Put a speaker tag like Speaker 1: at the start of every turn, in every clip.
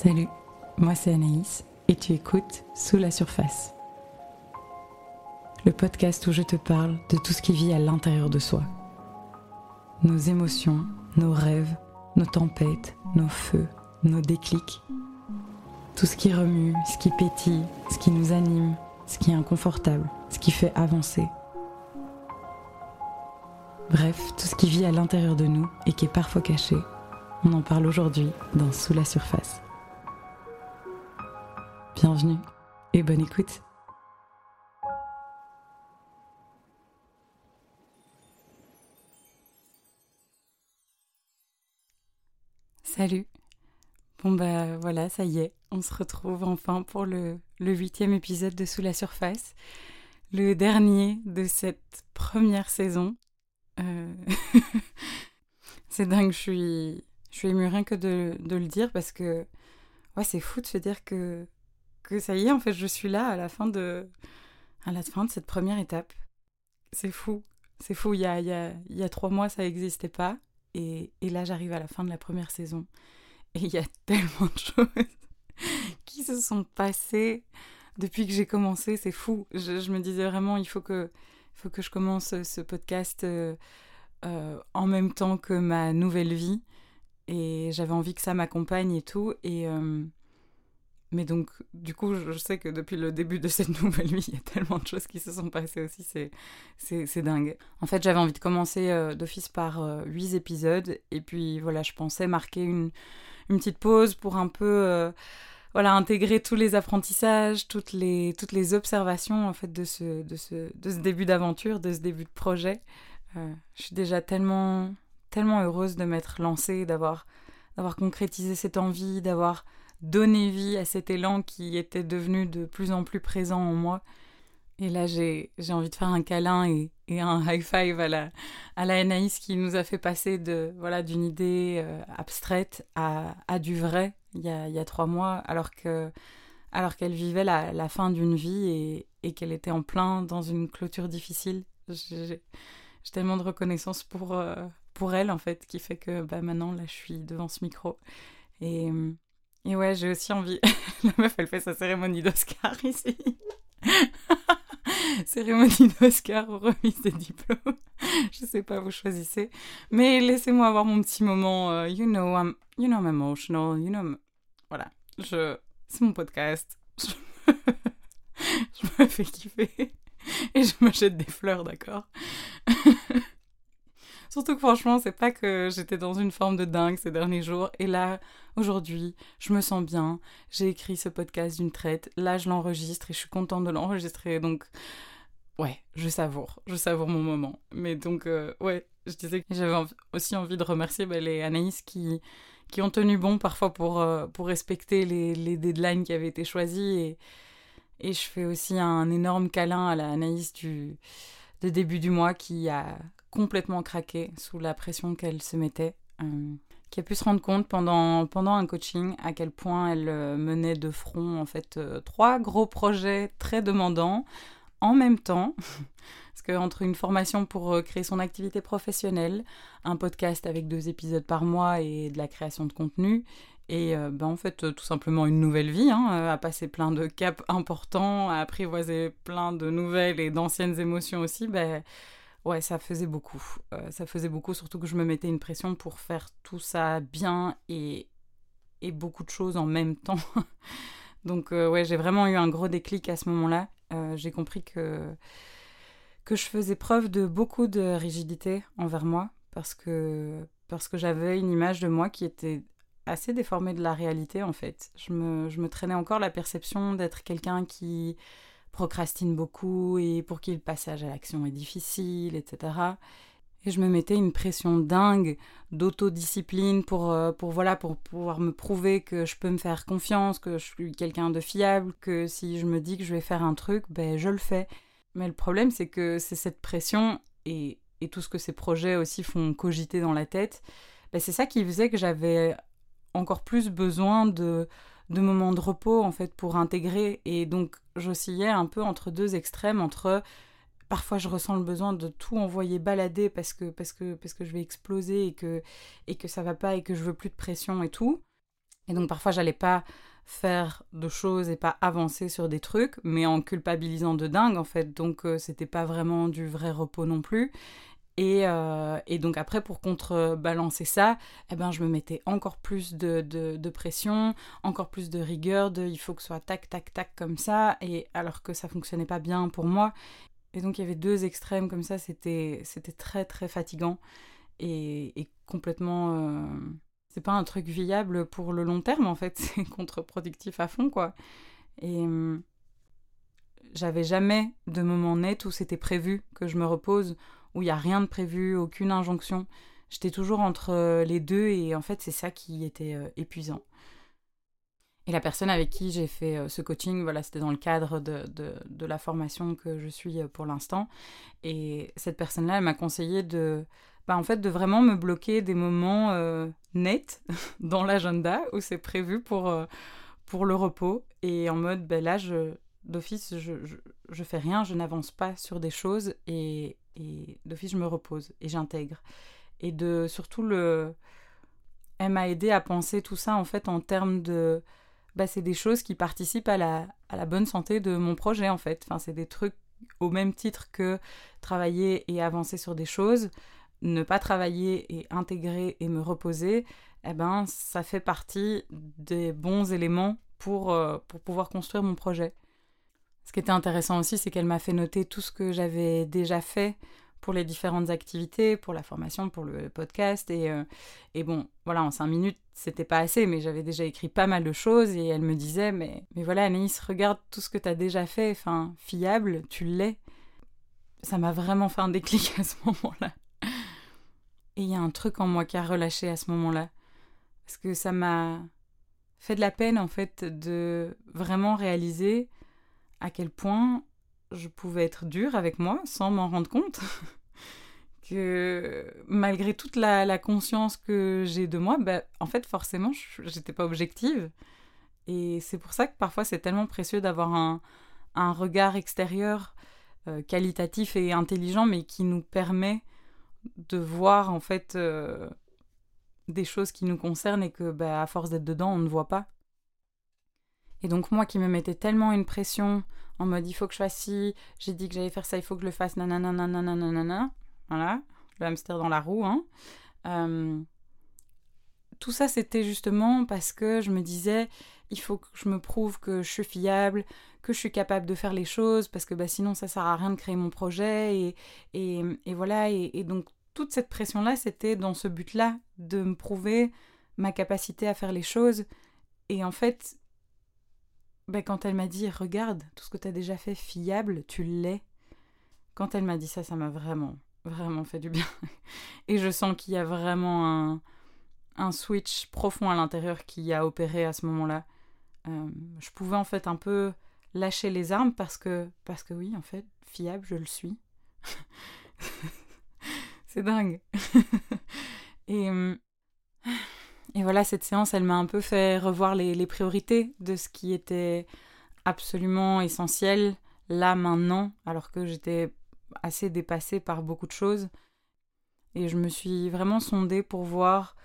Speaker 1: Salut, moi c'est Anaïs et tu écoutes Sous la surface. Le podcast où je te parle de tout ce qui vit à l'intérieur de soi. Nos émotions, nos rêves, nos tempêtes, nos feux, nos déclics. Tout ce qui remue, ce qui pétille, ce qui nous anime, ce qui est inconfortable, ce qui fait avancer. Bref, tout ce qui vit à l'intérieur de nous et qui est parfois caché. On en parle aujourd'hui dans Sous la surface. Bienvenue et bonne écoute. Salut. Bon bah voilà, ça y est, on se retrouve enfin pour le, huitième épisode de Sous la surface, le dernier de cette première saison. Euh, c'est dingue, je suis, je suis émue rien que de, le dire parce que ouais, c'est fou de se dire que que ça y est, en fait, je suis là à la fin de, à la fin de cette première étape. C'est fou. C'est fou. Il y a, il y, a, il y a trois mois, ça n'existait pas. Et, et là, j'arrive à la fin de la première saison. Et il y a tellement de choses qui se sont passées depuis que j'ai commencé. C'est fou. Je, me disais vraiment, il faut que, faut que je commence ce podcast euh, euh, en même temps que ma nouvelle vie. Et j'avais envie que ça m'accompagne et tout. Et, euh, mais donc, du coup, je sais que depuis le début de cette nouvelle vie, il y a tellement de choses qui se sont passées aussi, c'est dingue. En fait, j'avais envie de commencer euh, d'office par euh, huit épisodes, et puis voilà, je pensais marquer une, une petite pause pour un peu euh, voilà, intégrer tous les apprentissages, toutes les, toutes les observations en fait, de, ce, de, ce, de ce début d'aventure, de ce début de projet. je suis déjà tellement, tellement heureuse de m'être lancée, d'avoir concrétisé cette envie, d'avoir donner vie à cet élan qui était devenu de plus en plus présent en moi. Et là, j'ai envie de faire un câlin et, et, un high five à la, à la Anaïs qui nous a fait passer de voilà d'une idée euh, abstraite à, à, du vrai il y, a, il y a trois mois, alors que alors qu'elle vivait la, la fin d'une vie et, et qu'elle était en plein dans une clôture difficile. J'ai tellement de reconnaissance pour, euh, pour elle, en fait, qui fait que bah, maintenant, là, je suis devant ce micro. Et, et ouais, j'ai aussi envie. La meuf, elle fait sa cérémonie d'Oscar ici. cérémonie d'Oscar remise des diplômes. Je sais pas, vous choisissez. Mais laissez-moi avoir mon petit moment. Euh, you know, I'm, you know, I'm emotional. You know, voilà. Je, c'est mon podcast. Je... je me fais kiffer. Et je jette des fleurs, d'accord? Surtout que franchement, c'est pas que j'étais dans une forme de dingue ces derniers jours. Et là, aujourd'hui, je me sens bien. J'ai écrit ce podcast d'une traite. Là, je l'enregistre et je suis contente de l'enregistrer. Donc, ouais, je savoure. Je savoure mon moment. Mais donc, euh, ouais, je disais que j'avais aussi envie de remercier bah, les Anaïs qui, qui ont tenu bon parfois pour, euh, pour respecter les, les, deadlines qui avaient été choisis. Et, et je fais aussi un énorme câlin à la Anaïs du, de début du mois qui a complètement craqué sous la pression qu'elle se mettait, euh, qui a pu se rendre compte pendant, pendant un coaching à quel point elle euh, menait de front en fait euh, trois gros projets très demandants en même temps. Parce qu'entre une formation pour créer son activité professionnelle, un podcast avec deux épisodes par mois et de la création de contenu, et ben en fait, tout simplement une nouvelle vie, hein, à passer plein de caps importants, à apprivoiser plein de nouvelles et d'anciennes émotions aussi, ben, Ouais, ça faisait beaucoup. Euh, ça faisait beaucoup, surtout que je me mettais une pression pour faire tout ça bien et, et beaucoup de choses en même temps. Donc euh, ouais, j'ai vraiment eu un gros déclic à ce moment-là. Euh, j'ai compris que, que je faisais preuve de beaucoup de rigidité envers moi parce que, parce que j'avais une image de moi qui était assez déformée de la réalité en fait. Je me, je me traînais encore la perception d'être quelqu'un qui procrastine beaucoup et pour qui le passage à l'action est difficile, etc. Et je me mettais une pression dingue d'autodiscipline pour, euh, pour, voilà, pour pouvoir me prouver que je peux me faire confiance, que je suis quelqu'un de fiable, que si je me dis que je vais faire un truc, ben je le fais. Mais le problème, c'est que c'est cette pression et, et, tout ce que ces projets aussi font cogiter dans la tête, ben c'est ça qui faisait que j'avais encore plus besoin de, de moments de repos en fait pour intégrer et donc j'oscillais un peu entre deux extrêmes entre parfois je ressens le besoin de tout envoyer balader parce que parce que parce que je vais exploser et que et que ça va pas et que je veux plus de pression et tout Et donc parfois j'allais pas faire de choses et pas avancer sur des trucs, mais en culpabilisant de dingue en fait. Donc euh, c'était pas vraiment du vrai repos non plus. Et, euh, et, donc après, pour contrebalancer ça, eh ben, je me mettais encore plus de, pression, encore plus de rigueur, de il faut que ce soit tac, tac, tac comme ça, et alors que ça fonctionnait pas bien pour moi. Et donc il y avait deux extrêmes comme ça, c'était très très fatigant et, complètement... Euh, c'est pas un truc viable pour le long terme en fait, c'est contre-productif à fond quoi. Et hum, j'avais jamais de moment net où c'était prévu que je me repose, où il y a rien de prévu, aucune injonction. J'étais toujours entre euh, les deux et en fait c'est ça qui était euh, épuisant. Et la personne avec qui j'ai fait euh, ce coaching, voilà, c'était dans le cadre de, de, la formation que je suis pour l'instant. Et cette personne-là, elle m'a conseillé de, bah, en fait, de vraiment me bloquer des moments nets dans l'agenda où c'est prévu pour, pour le repos. Et en mode, ben là, d'office, je, je, fais rien, je n'avance pas sur des choses et, et d'office, je me repose et j'intègre. Et de surtout, le... elle m'a aidé à penser tout ça en fait en termes de. Bah, c'est des choses qui participent à la, bonne santé de mon projet en fait. Enfin, c'est des trucs au même titre que travailler et avancer sur des choses ne pas travailler et intégrer et me reposer, eh ben, ça fait partie des bons éléments pour, euh, pour pouvoir construire mon projet. Ce qui était intéressant aussi, c'est qu'elle m'a fait noter tout ce que j'avais déjà fait pour les différentes activités, pour la formation, pour le podcast. Et, euh, et bon, voilà, en cinq minutes, c'était pas assez, mais j'avais déjà écrit pas mal de choses. Et elle me disait, mais, mais voilà, Anaïs, regarde tout ce que tu as déjà fait, enfin, fiable, tu l'es. Ça m'a vraiment fait un déclic à ce moment-là. Et il y a un truc en moi qui a relâché à ce moment-là. Parce que ça m'a fait de la peine, en fait, de vraiment réaliser à quel point je pouvais être dure avec moi sans m'en rendre compte. que malgré toute la, conscience que j'ai de moi, bah, en fait, forcément, j'étais pas objective. Et c'est pour ça que parfois c'est tellement précieux d'avoir un, regard extérieur euh, qualitatif et intelligent, mais qui nous permet de voir en fait euh, des choses qui nous concernent et que bah, à force d'être dedans on ne voit pas. Et donc moi qui me mettais tellement une pression en mode il faut que je fasse ci, j'ai dit que j'allais faire ça, il faut que je le fasse, nanana, nanana, nanana, voilà, le hamster dans la roue, hein. Euh, tout ça c'était justement parce que je me disais il faut que je me prouve que je suis fiable, que je suis capable de faire les choses, parce que bah, sinon ça sert à rien de créer mon projet. Et, et, voilà, et, donc toute cette pression-là, c'était dans ce but-là, de me prouver ma capacité à faire les choses. Et en fait, bah, quand elle m'a dit, regarde, tout ce que tu as déjà fait fiable, tu l'es. Quand elle m'a dit ça, ça m'a vraiment, vraiment fait du bien. et je sens qu'il y a vraiment un, un switch profond à l'intérieur qui a opéré à ce moment-là. Euh, je pouvais en fait un peu lâcher les armes parce que, parce que oui, en fait, fiable, je le suis. c'est dingue. et, euh, et voilà, cette séance, elle m'a un peu fait revoir les, priorités de ce qui était absolument essentiel là, maintenant, alors que j'étais assez dépassée par beaucoup de choses. Et je me suis vraiment sondée pour voir,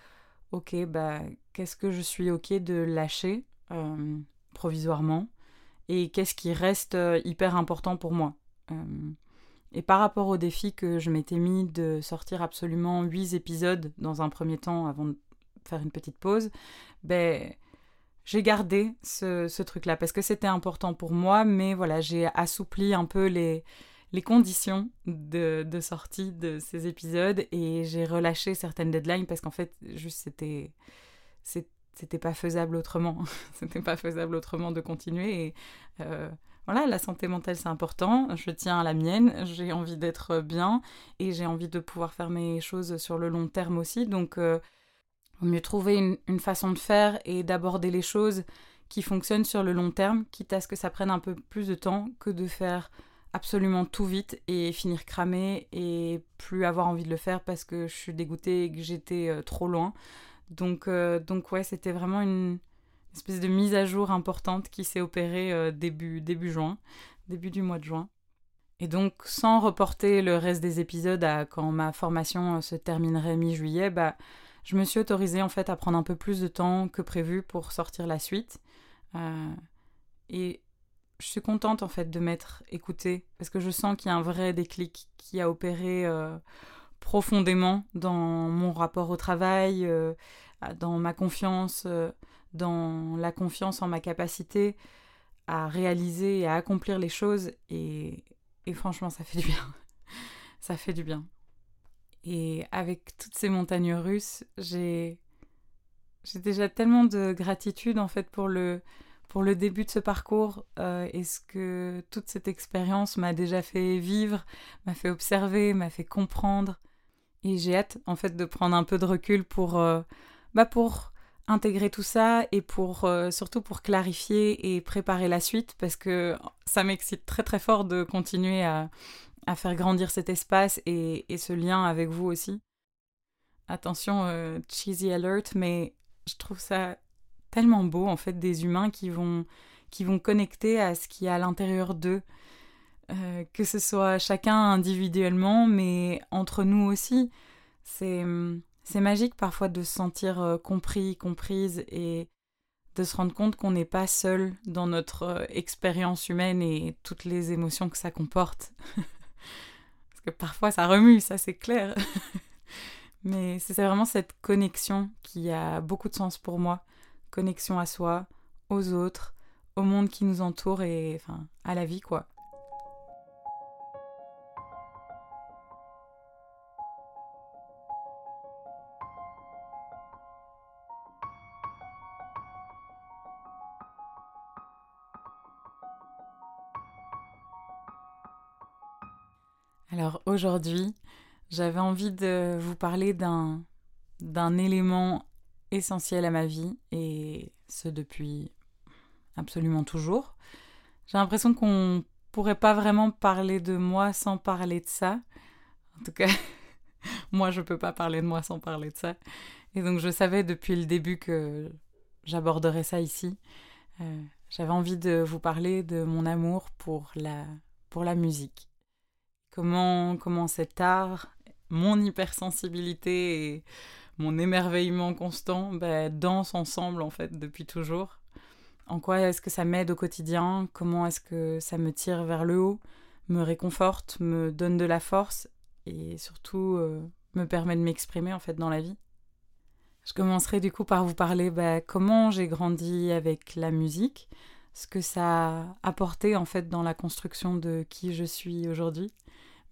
Speaker 1: ok, bah, qu'est-ce que je suis ok de lâcher euh, provisoirement et qu'est-ce qui reste euh, hyper important pour moi. Euh, et par rapport au défi que je m'étais mis de sortir absolument 8 épisodes dans un premier temps avant faire une petite pause, ben, j'ai gardé ce, truc-là parce que c'était important pour moi, mais voilà, j'ai assoupli un peu les, conditions de, de, sortie de ces épisodes et j'ai relâché certaines deadlines parce qu'en fait, juste c'était c'était pas faisable autrement. c'était pas faisable autrement de continuer. Et euh, voilà, la santé mentale, c'est important. Je tiens à la mienne. J'ai envie d'être bien et j'ai envie de pouvoir faire mes choses sur le long terme aussi. Donc, euh, vaut mieux trouver une, une, façon de faire et d'aborder les choses qui fonctionnent sur le long terme, quitte à ce que ça prenne un peu plus de temps que de faire absolument tout vite et finir cramé et plus avoir envie de le faire parce que je suis dégoûtée et que j'étais euh, trop loin. Donc, euh, donc ouais, c'était vraiment une espèce de mise à jour importante qui s'est opérée euh, début, début juin, début du mois de juin. Et donc, sans reporter le reste des épisodes à quand ma formation se terminerait mi-juillet, bah, je me suis autorisée en fait à prendre un peu plus de temps que prévu pour sortir la suite. Euh, et je suis contente en fait de m'être écoutée parce que je sens qu'il y a un vrai déclic qui a opéré euh, profondément dans mon rapport au travail, euh, dans ma confiance, dans la confiance en ma capacité à réaliser et à accomplir les choses. Et, et franchement, ça fait du bien. ça fait du bien. Et avec toutes ces montagnes russes, j'ai déjà tellement de gratitude en fait pour le pour le début de ce parcours euh, et ce que toute cette expérience m'a déjà fait vivre, m'a fait observer, m'a fait comprendre. Et j'ai hâte en fait de prendre un peu de recul pour euh, bah pour intégrer tout ça et pour euh, surtout pour clarifier et préparer la suite parce que ça m'excite très très fort de continuer à, à faire grandir cet espace et, ce lien avec vous aussi. Attention, euh, cheesy alert, mais je trouve ça tellement beau en fait des humains qui vont qui vont connecter à ce qui est à l'intérieur d'eux, euh, que ce soit chacun individuellement, mais entre nous aussi. C'est c'est magique parfois de se sentir euh, compris, comprise et de se rendre compte qu'on n'est pas seul dans notre expérience humaine et toutes les émotions que ça comporte. que parfois ça remue, ça c'est clair. Mais c'est vraiment cette connexion qui a beaucoup de sens pour moi. Connexion à soi, aux autres, au monde qui nous entoure et enfin à la vie quoi. Aujourd'hui, j'avais envie de vous parler d'un d'un élément essentiel à ma vie et ce depuis absolument toujours. J'ai l'impression qu'on pourrait pas vraiment parler de moi sans parler de ça. En tout cas, moi je peux pas parler de moi sans parler de ça. Et donc je savais depuis le début que j'aborderais ça ici. Euh, j'avais envie de vous parler de mon amour pour la pour la musique comment, comment cet art, mon hypersensibilité et mon émerveillement constant bah, dansent ensemble en fait depuis toujours. En quoi est-ce que ça m'aide au quotidien? Comment est-ce que ça me tire vers le haut, me réconforte, me donne de la force et surtout euh, me permet de m'exprimer en fait dans la vie. Je commencerai du coup par vous parler bah, comment j'ai grandi avec la musique, ce que ça a apporté en fait dans la construction de qui je suis aujourd'hui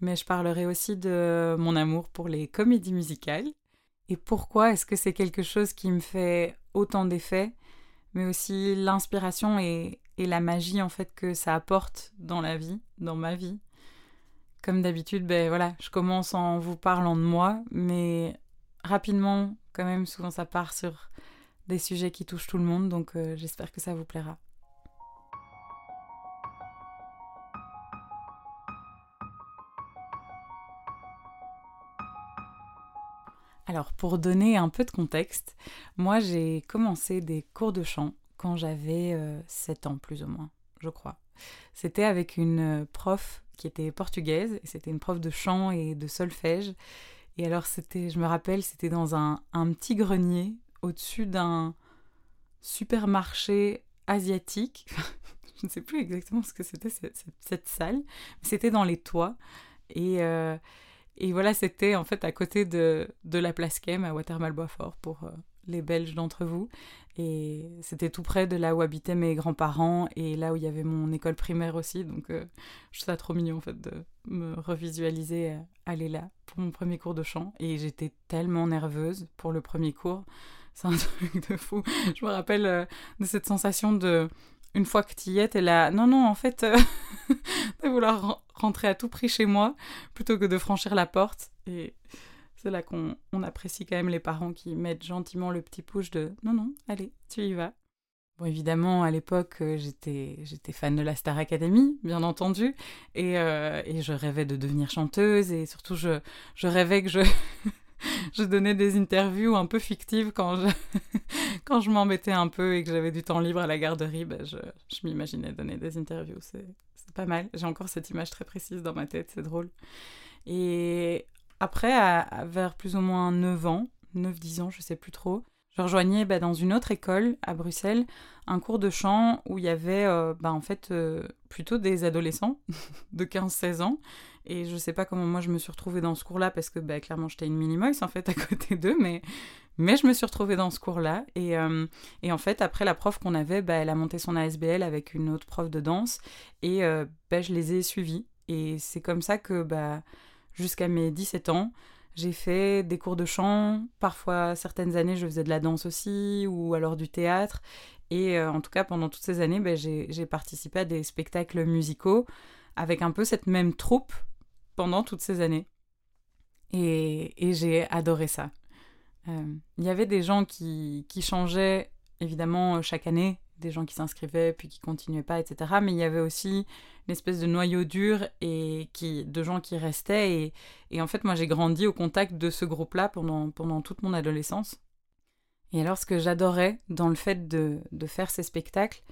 Speaker 1: mais je parlerai aussi de mon amour pour les comédies musicales et pourquoi est-ce que c'est quelque chose qui me fait autant d'effets, mais aussi l'inspiration et, la magie en fait que ça apporte dans la vie, dans ma vie. Comme d'habitude, ben voilà, je commence en vous parlant de moi, mais rapidement, quand même, souvent ça part sur des sujets qui touchent tout le monde, donc euh, j'espère que ça vous plaira. Alors, pour donner un peu de contexte, moi j'ai commencé des cours de chant quand j'avais 7 euh, ans plus ou moins, je crois. C'était avec une prof qui était portugaise, et c'était une prof de chant et de solfège. Et alors, c'était, je me rappelle, c'était dans un, petit grenier au-dessus d'un supermarché asiatique. je ne sais plus exactement ce que c'était cette, salle, mais c'était dans les toits. Et, euh, et voilà, c'était en fait à côté de, de la place Kem à Watermal-Boisfort pour euh, les Belges d'entre vous. Et c'était tout près de là où habitaient mes grands-parents et là où il y avait mon école primaire aussi. Donc euh, je trouve trop mignon en fait de me revisualiser aller là pour mon premier cours de chant. Et j'étais tellement nerveuse pour le premier cours. C'est un truc de fou. Je me rappelle euh, de cette sensation de une fois que tu y es, t'es là, non, non, en fait, euh, de vouloir rentrer à tout prix chez moi plutôt que de franchir la porte. Et c'est là qu'on apprécie quand même les parents qui mettent gentiment le petit push de non, non, allez, tu y vas. Bon, évidemment, à l'époque, euh, j'étais, j'étais fan de la Star Academy, bien entendu, et, euh, et je rêvais de devenir chanteuse, et surtout, je, je rêvais que je, je donnais des interviews un peu fictives quand je, quand je m'embêtais un peu et que j'avais du temps libre à la garderie. Ben je, je m'imaginais donner des interviews. C'est pas mal. J'ai encore cette image très précise dans ma tête. C'est drôle. Et après, à, vers plus ou moins 9 ans, 9-10 ans, je sais plus trop. Je rejoignais bah, dans une autre école à Bruxelles un cours de chant où il y avait euh, bah, en fait euh, plutôt des adolescents de 15-16 ans. Et je sais pas comment moi je me suis retrouvée dans ce cours-là parce que bah, clairement j'étais une mini-mox en fait à côté d'eux, mais, mais je me suis retrouvée dans ce cours-là. Et, euh, et, en fait, après la prof qu'on avait, bah, elle a monté son ASBL avec une autre prof de danse et bah, je les ai suivis. Et c'est comme ça que bah, jusqu'à mes 17 ans, j'ai fait des cours de chant, parfois certaines années je faisais de la danse aussi, ou alors du théâtre. Et euh, en tout cas, pendant toutes ces années, j'ai participé à des spectacles musicaux avec un peu cette même troupe pendant toutes ces années. Et, j'ai adoré ça. Euh, il y avait des gens qui, qui changeaient évidemment chaque année des gens qui s'inscrivaient puis qui continuaient pas, etc. Mais il y avait aussi une espèce de noyau dur et qui, de gens qui restaient. Et, et en fait, moi, j'ai grandi au contact de ce groupe-là pendant, pendant toute mon adolescence. Et alors, ce que j'adorais dans le fait de, de faire ces spectacles,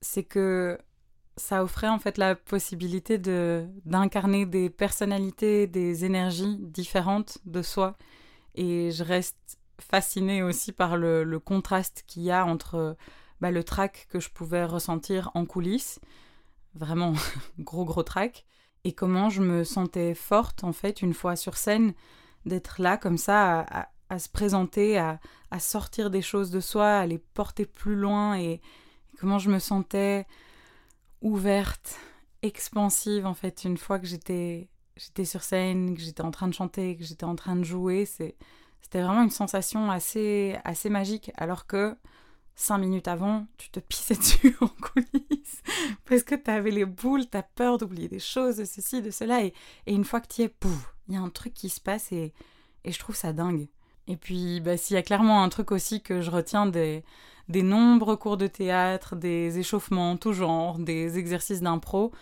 Speaker 1: c'est que ça offrait en fait la possibilité de d'incarner des personnalités, des énergies différentes de soi. Et je reste fascinée aussi par le, contraste qu'il y a entre bah, le trac que je pouvais ressentir en coulisses, vraiment gros gros trac, et comment je me sentais forte en fait une fois sur scène d'être là comme ça à, se présenter, à, sortir des choses de soi, à les porter plus loin et, comment je me sentais ouverte, expansive en fait une fois que j'étais j'étais sur scène, que j'étais en train de chanter, que j'étais en train de jouer, c'était vraiment une sensation assez assez magique alors que cinq minutes avant, tu te pissais dessus en coulisses parce que tu avais les boules, tu as peur d'oublier des choses, de ceci, de cela. Et, une fois que tu y es, pouf, il y a un truc qui se passe et, et je trouve ça dingue. Et puis, bah, s'il y a clairement un truc aussi que je retiens des, des nombreux cours de théâtre, des échauffements, tout genre, des exercices d'impro,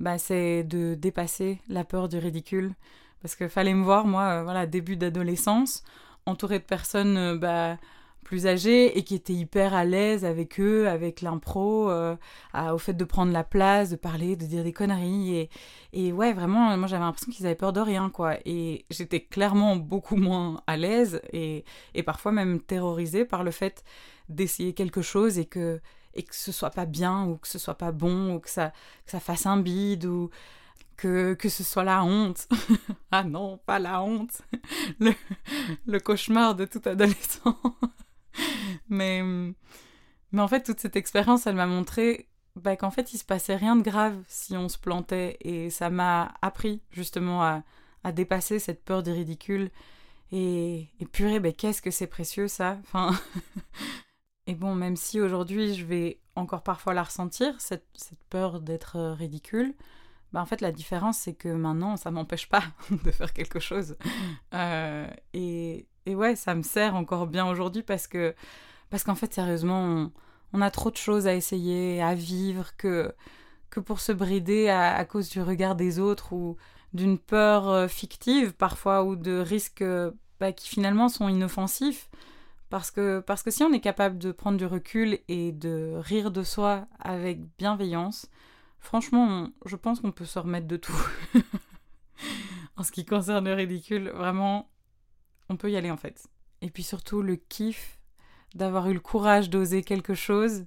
Speaker 1: bah, c'est de dépasser la peur du ridicule. Parce que fallait me voir, moi, euh, voilà, début d'adolescence, entourée de personnes, euh, bah, plus âgés et qui étaient hyper à l'aise avec eux, avec l'impro, euh, au fait de prendre la place, de parler, de dire des conneries. Et, et ouais, vraiment, moi j'avais l'impression qu'ils avaient peur de rien, quoi. Et j'étais clairement beaucoup moins à l'aise et, et parfois même terrorisée par le fait d'essayer quelque chose et que, et que ce soit pas bien ou que ce soit pas bon ou que ça, ça fasse un bide ou que, que ce soit la honte. ah non, pas la honte. le, le cauchemar de tout adolescent. mais, mais en fait, toute cette expérience, elle m'a montré bah, qu'en fait, il se passait rien de grave si on se plantait. Et ça m'a appris justement à, à, dépasser cette peur du ridicule. Et, et purée, bah, qu'est-ce que c'est précieux ça enfin... Et bon, même si aujourd'hui je vais encore parfois la ressentir, cette, peur d'être ridicule, bah en fait la différence c'est que maintenant ça m'empêche pas de faire quelque chose. Euh, et, et ouais, ça me sert encore bien aujourd'hui parce que parce qu'en fait sérieusement on, a trop de choses à essayer, à vivre que que pour se brider à, cause du regard des autres ou d'une peur euh, fictive parfois ou de risques bah, qui finalement sont inoffensifs parce que parce que si on est capable de prendre du recul et de rire de soi avec bienveillance, franchement, je pense qu'on peut se remettre de tout. en ce qui concerne le ridicule, vraiment, on peut y aller en fait. Et puis surtout le kiff d'avoir eu le courage d'oser quelque chose,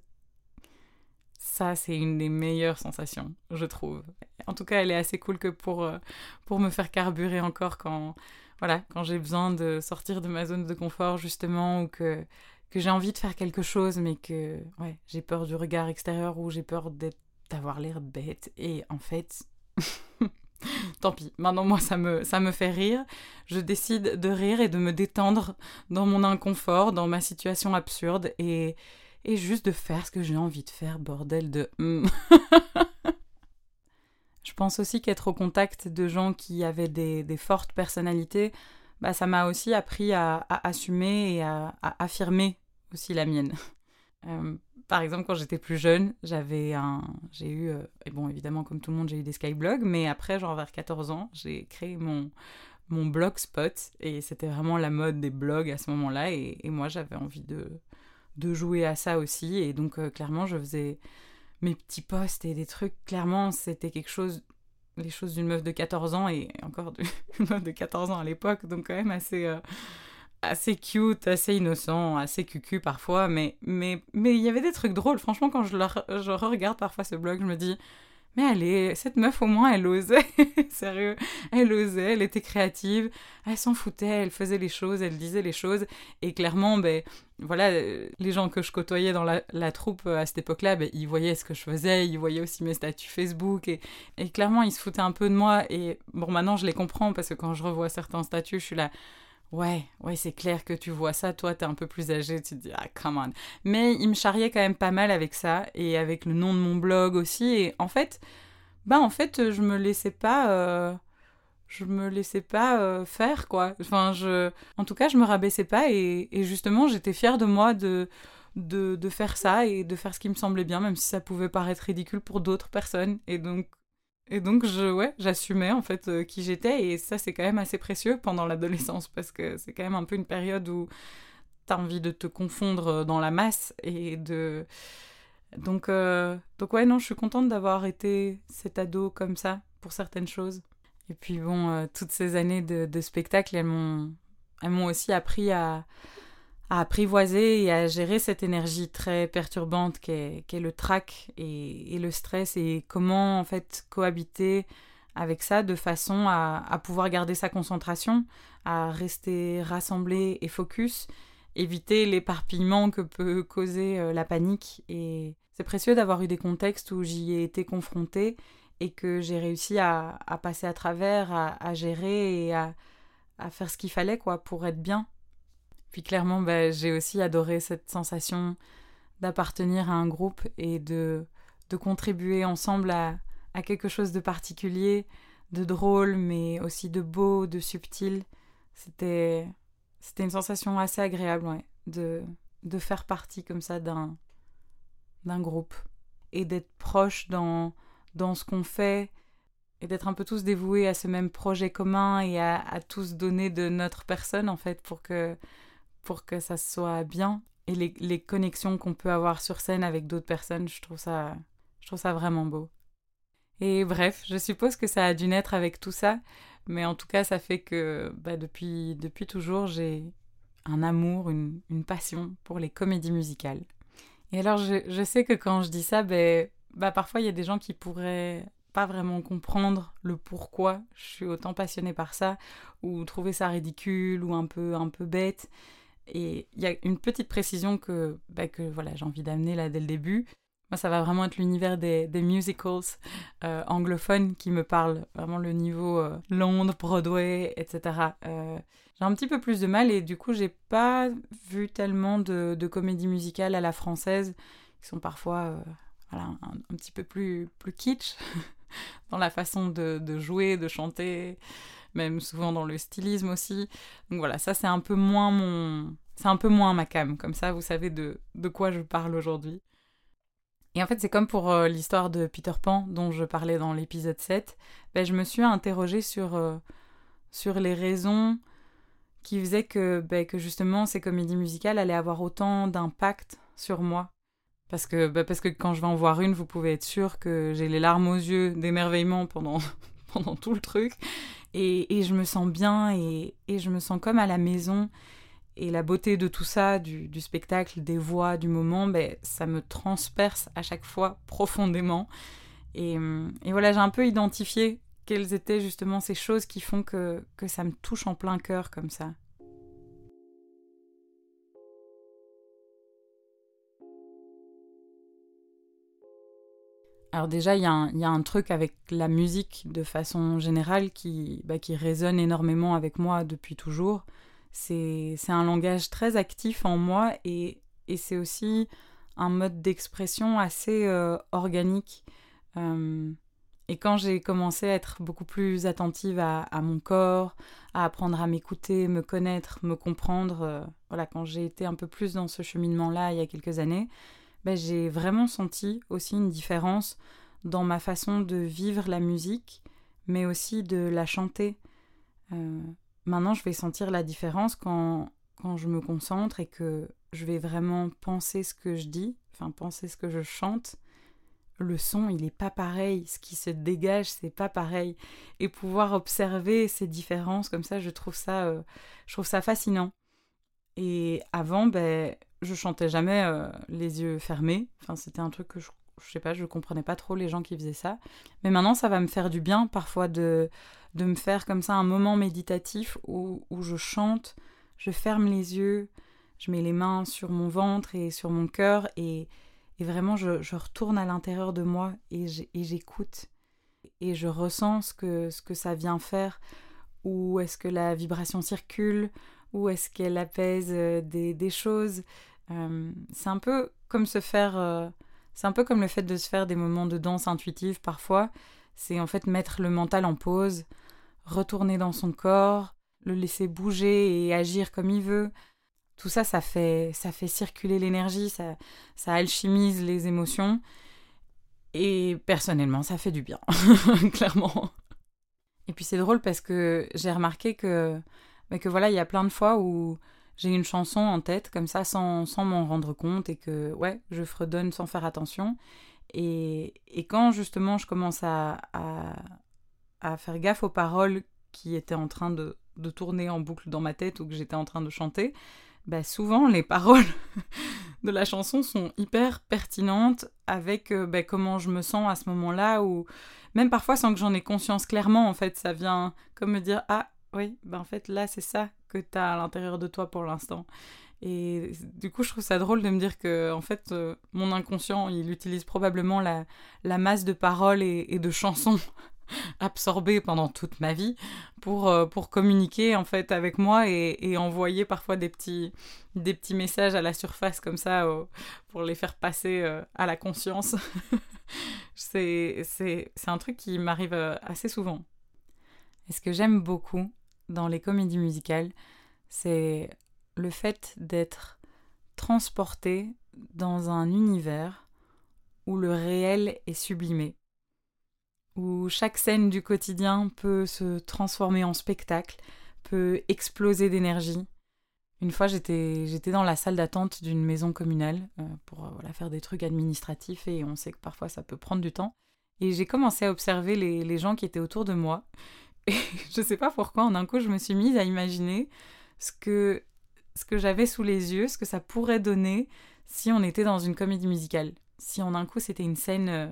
Speaker 1: ça c'est une des meilleures sensations, je trouve. En tout cas, elle est assez cool que pour, euh, pour me faire carburer encore quand, voilà, quand j'ai besoin de sortir de ma zone de confort justement ou que, que j'ai envie de faire quelque chose mais que ouais, j'ai peur du regard extérieur ou j'ai peur d'avoir l'air bête et en fait Tant pis, maintenant moi ça me, ça me fait rire. Je décide de rire et de me détendre dans mon inconfort, dans ma situation absurde et, et juste de faire ce que j'ai envie de faire, bordel de... Je pense aussi qu'être au contact de gens qui avaient des, fortes personnalités, bah, ça m'a aussi appris à, assumer et à, à, affirmer aussi la mienne. Euh, par exemple, quand j'étais plus jeune, j'avais un, j'ai eu, euh, et bon, évidemment, comme tout le monde, j'ai eu des skyblogs, mais après, genre vers 14 ans, j'ai créé mon, mon blogspot, et c'était vraiment la mode des blogs à ce moment-là, et, moi, j'avais envie de, de jouer à ça aussi, et donc, euh, clairement, je faisais mes petits posts et des trucs, clairement, c'était quelque chose, les choses d'une meuf de 14 ans, et encore d'une meuf de 14 ans à l'époque, donc quand même assez... Euh, assez cute, assez innocent, assez cucu parfois, mais mais il y avait des trucs drôles. Franchement, quand je, je regarde parfois ce blog, je me dis mais allez, cette meuf au moins elle osait, sérieux, elle osait, elle était créative, elle s'en foutait, elle faisait les choses, elle disait les choses, et clairement, ben voilà, les gens que je côtoyais dans la, troupe euh, à cette époque-là, ben, ils voyaient ce que je faisais, ils voyaient aussi mes statuts Facebook, et, et clairement ils se foutaient un peu de moi, et bon maintenant je les comprends parce que quand je revois certains statuts, je suis là, Ouais, ouais, c'est clair que tu vois ça, toi t'es un peu plus âgé, tu te dis ah come on. Mais il me charriait quand même pas mal avec ça et avec le nom de mon blog aussi et en fait, bah en fait je me laissais pas, euh, je me laissais pas euh, faire quoi. Enfin je, en tout cas je me rabaissais pas et, justement j'étais fière de moi de de faire ça et de faire ce qui me semblait bien même si ça pouvait paraître ridicule pour d'autres personnes et donc et donc, je, ouais, j'assumais en fait euh, qui j'étais, et ça, c'est quand même assez précieux pendant l'adolescence, parce que c'est quand même un peu une période où t'as envie de te confondre euh, dans la masse, et de. Donc, euh, donc ouais, non, je suis contente d'avoir été cet ado comme ça, pour certaines choses. Et puis bon, toutes ces années de, de spectacle, elles m'ont, elles m'ont aussi appris à, à apprivoiser et à gérer cette énergie très perturbante qu'est le trac et, le stress et comment en fait cohabiter avec ça de façon à, pouvoir garder sa concentration, à rester rassemblé et focus, éviter l'éparpillement que peut causer euh, la panique. Et c'est précieux d'avoir eu des contextes où j'y ai été confrontée et que j'ai réussi à, passer à travers, à, gérer et à, à faire ce qu'il fallait quoi pour être bien puis clairement, bah, j'ai aussi adoré cette sensation d'appartenir à un groupe et de, de contribuer ensemble à, à, quelque chose de particulier, de drôle, mais aussi de beau, de subtil. C'était, c'était une sensation assez agréable, de, de faire partie comme ça d'un, d'un groupe et d'être proche dans, dans ce qu'on fait et d'être un peu tous dévoués à ce même projet commun et à, à tous donner de notre personne en fait pour que pour que ça soit bien. Et les, les connexions qu'on peut avoir sur scène avec d'autres personnes, je trouve, ça, je trouve ça vraiment beau. Et bref, je suppose que ça a dû naître avec tout ça, mais en tout cas, ça fait que bah, depuis, depuis toujours, j'ai un amour, une, une, passion pour les comédies musicales. Et alors, je, je sais que quand je dis ça, ben, bah, parfois, il y a des gens qui pourraient pas vraiment comprendre le pourquoi je suis autant passionnée par ça, ou trouver ça ridicule, ou un peu, un peu bête. Et il y a une petite précision que, bah, que voilà, j'ai envie d'amener là dès le début. Moi, ça va vraiment être l'univers des, musicals euh, anglophones qui me parle, vraiment le niveau euh, Londres, Broadway, etc. Euh, j'ai un petit peu plus de mal et du coup, j'ai pas vu tellement de, comédies musicales à la française qui sont parfois voilà, un, petit peu plus, plus kitsch dans la façon de jouer, de chanter même souvent dans le stylisme aussi. Donc voilà, ça c'est un peu moins mon... C'est un peu moins ma cam, comme ça vous savez de, de quoi je parle aujourd'hui. Et en fait c'est comme pour euh, l'histoire de Peter Pan dont je parlais dans l'épisode 7, ben, je me suis interrogée sur, euh, sur les raisons qui faisaient que, ben, que justement ces comédies musicales allaient avoir autant d'impact sur moi. Parce que, ben, parce que quand je vais en voir une, vous pouvez être sûr que j'ai les larmes aux yeux d'émerveillement pendant, pendant tout le truc. Et, je me sens bien et, je me sens comme à la maison. Et la beauté de tout ça, du, spectacle, des voix, du moment, ben, ça me transperce à chaque fois profondément. Et, et voilà, j'ai un peu identifié quelles étaient justement ces choses qui font que, que ça me touche en plein cœur comme ça. Alors déjà, il y, a un truc avec la musique de façon générale qui, bah, qui résonne énormément avec moi depuis toujours. C'est un langage très actif en moi et, c'est aussi un mode d'expression assez euh, organique. Euh, et quand j'ai commencé à être beaucoup plus attentive à, mon corps, à apprendre à m'écouter, me connaître, me comprendre, euh, voilà, quand j'ai été un peu plus dans ce cheminement-là il y a quelques années, ben, j'ai vraiment senti aussi une différence dans ma façon de vivre la musique, mais aussi de la chanter. Euh, maintenant, je vais sentir la différence quand, quand je me concentre et que je vais vraiment penser ce que je dis, enfin penser ce que je chante. Le son, il n'est pas pareil, ce qui se dégage, c'est pas pareil. Et pouvoir observer ces différences comme ça, je trouve ça, euh, je trouve ça fascinant. Et avant, ben, je chantais jamais euh, les yeux fermés. Enfin, c'était un truc que je, je sais pas, je comprenais pas trop les gens qui faisaient ça. Mais maintenant, ça va me faire du bien parfois de, de me faire comme ça un moment méditatif où, où je chante, je ferme les yeux, je mets les mains sur mon ventre et sur mon cœur et, et vraiment je, je, retourne à l'intérieur de moi et j'écoute et je ressens ce que, ce que ça vient faire, où est-ce que la vibration circule, où est-ce qu'elle apaise euh, des, des choses? Euh, c'est un peu comme se faire... Euh, c'est un peu comme le fait de se faire des moments de danse intuitive parfois. C'est en fait mettre le mental en pause, retourner dans son corps, le laisser bouger et agir comme il veut. Tout ça, ça fait, ça fait circuler l'énergie, ça, ça alchimise les émotions. Et personnellement, ça fait du bien, clairement. Et puis c'est drôle parce que j'ai remarqué que, mais que voilà, il y a plein de fois où j'ai une chanson en tête comme ça sans, sans m'en rendre compte et que ouais, je fredonne sans faire attention. Et, et quand justement je commence à, à, à, faire gaffe aux paroles qui étaient en train de, de tourner en boucle dans ma tête ou que j'étais en train de chanter, bah souvent les paroles de la chanson sont hyper pertinentes avec euh, bah, comment je me sens à ce moment-là ou même parfois sans que j'en ai conscience clairement en fait ça vient comme me dire ah oui bah en fait là c'est ça que tu as à l'intérieur de toi pour l'instant et du coup je trouve ça drôle de me dire que en fait euh, mon inconscient il utilise probablement la, masse de paroles et, de chansons absorbé pendant toute ma vie pour, euh, pour communiquer en fait avec moi et, envoyer parfois des petits, messages à la surface comme ça pour les faire passer euh, à la conscience. c'est un truc qui m'arrive assez souvent. Et ce que j'aime beaucoup dans les comédies musicales, c'est le fait d'être transporté dans un univers où le réel est sublimé où chaque scène du quotidien peut se transformer en spectacle, peut exploser d'énergie. Une fois, j'étais, dans la salle d'attente d'une maison communale euh, pour euh, faire des trucs administratifs et on sait que parfois ça peut prendre du temps. Et j'ai commencé à observer les, gens qui étaient autour de moi. Je sais pas pourquoi, en un coup, je me suis mise à imaginer ce que, j'avais sous les yeux, ce que ça pourrait donner si on était dans une comédie musicale. Si en un coup c'était une scène euh,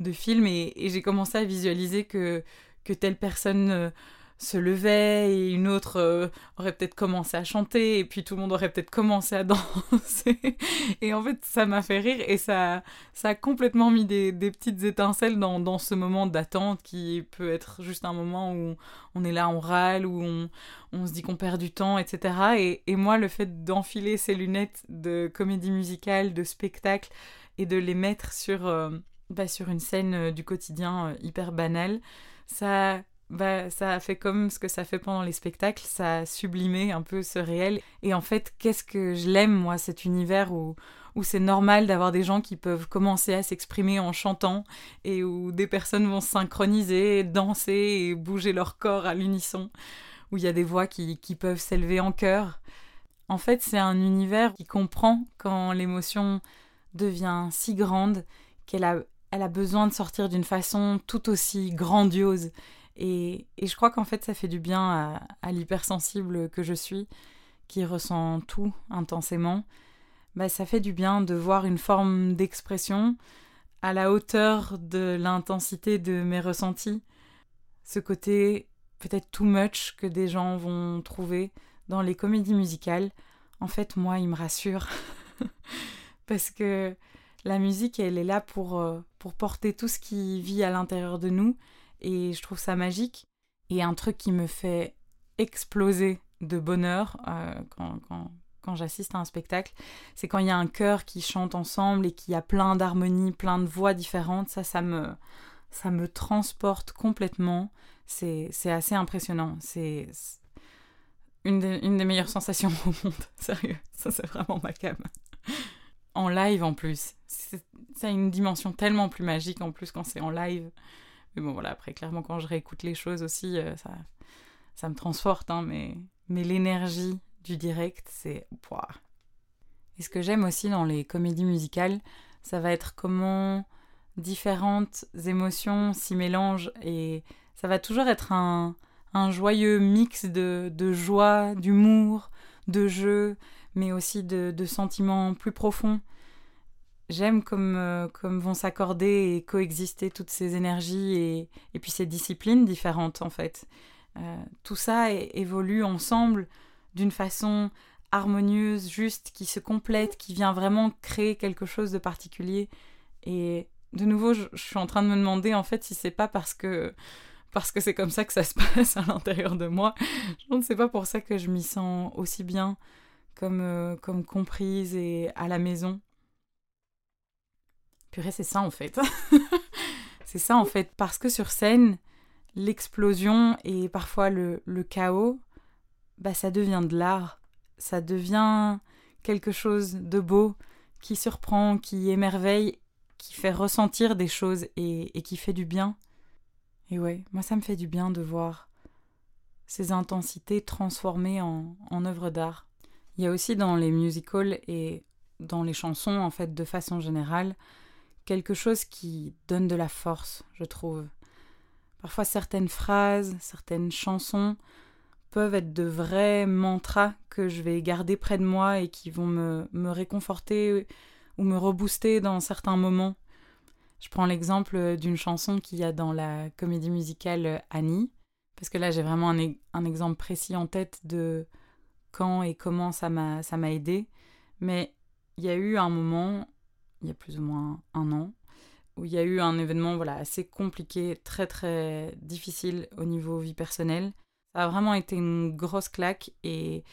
Speaker 1: de film et, j'ai commencé à visualiser que, que telle personne euh, se levait et une autre euh, aurait peut-être commencé à chanter et puis tout le monde aurait peut-être commencé à danser et en fait ça m'a fait rire et ça, ça a complètement mis des, petites étincelles dans, dans ce moment d'attente qui peut être juste un moment où on est là, on râle, où on, on se dit qu'on perd du temps, etc. Et, et moi le fait d'enfiler ces lunettes de comédie musicale, de spectacle et de les mettre sur... Euh, bah, sur une scène euh, du quotidien hyper banale, ça, bah, ça a fait comme ce que ça fait pendant les spectacles, ça a sublimé un peu ce réel. Et en fait, qu'est-ce que je l'aime, moi, cet univers où, où c'est normal d'avoir des gens qui peuvent commencer à s'exprimer en chantant et où des personnes vont se synchroniser, danser et bouger leur corps à l'unisson, où il y a des voix qui, qui peuvent s'élever en chœur. En fait, c'est un univers qui comprend quand l'émotion devient si grande qu'elle a elle a besoin de sortir d'une façon tout aussi grandiose. Et, je crois qu'en fait, ça fait du bien à, à l'hypersensible que je suis, qui ressent tout intensément. Bah, ça fait du bien de voir une forme d'expression à la hauteur de l'intensité de mes ressentis. Ce côté peut-être too much que des gens vont trouver dans les comédies musicales, en fait, moi, il me rassure. Parce que la musique, elle est là pour, euh, pour porter tout ce qui vit à l'intérieur de nous. Et je trouve ça magique. Et un truc qui me fait exploser de bonheur euh, quand, quand, j'assiste à un spectacle, c'est quand il y a un chœur qui chante ensemble et qui a plein d'harmonies, plein de voix différentes. Ça, ça me, ça me transporte complètement. C'est assez impressionnant. C'est une, une des meilleures sensations au monde. Sérieux, ça c'est vraiment ma cam en live en plus. Ça a une dimension tellement plus magique en plus quand c'est en live. Mais bon, voilà, après, clairement, quand je réécoute les choses aussi, euh, ça, ça me transporte, hein, mais, mais l'énergie du direct, c'est. Et ce que j'aime aussi dans les comédies musicales, ça va être comment différentes émotions s'y mélangent et ça va toujours être un, un joyeux mix de, de joie, d'humour, de jeu, mais aussi de, sentiments plus profonds. J'aime comme, euh, comme vont s'accorder et coexister toutes ces énergies et, et, puis ces disciplines différentes en fait. Euh, tout ça évolue ensemble d'une façon harmonieuse, juste, qui se complète, qui vient vraiment créer quelque chose de particulier. Et de nouveau, je, suis en train de me demander en fait si c'est pas parce que parce que c'est comme ça que ça se passe à l'intérieur de moi. Je ne sais pas pour ça que je m'y sens aussi bien comme, euh, comme comprise et à la maison. C'est ça en fait. c'est ça en fait. Parce que sur scène, l'explosion et parfois le, le chaos, bah ça devient de l'art ça devient quelque chose de beau qui surprend, qui émerveille, qui fait ressentir des choses et, qui fait du bien. Et ouais, moi ça me fait du bien de voir ces intensités transformées en, en œuvres d'art. Il y a aussi dans les musicals et dans les chansons, en fait, de façon générale, quelque chose qui donne de la force, je trouve. Parfois certaines phrases, certaines chansons peuvent être de vrais mantras que je vais garder près de moi et qui vont me, me réconforter ou me rebooster dans certains moments. Je prends l'exemple d'une chanson qu'il y a dans la comédie musicale Annie, parce que là j'ai vraiment un, un, exemple précis en tête de quand et comment ça m'a ça m'a aidé. Mais il y a eu un moment, il y a plus ou moins un an, où il y a eu un événement voilà assez compliqué, très très difficile au niveau vie personnelle, ça a vraiment été une grosse claque et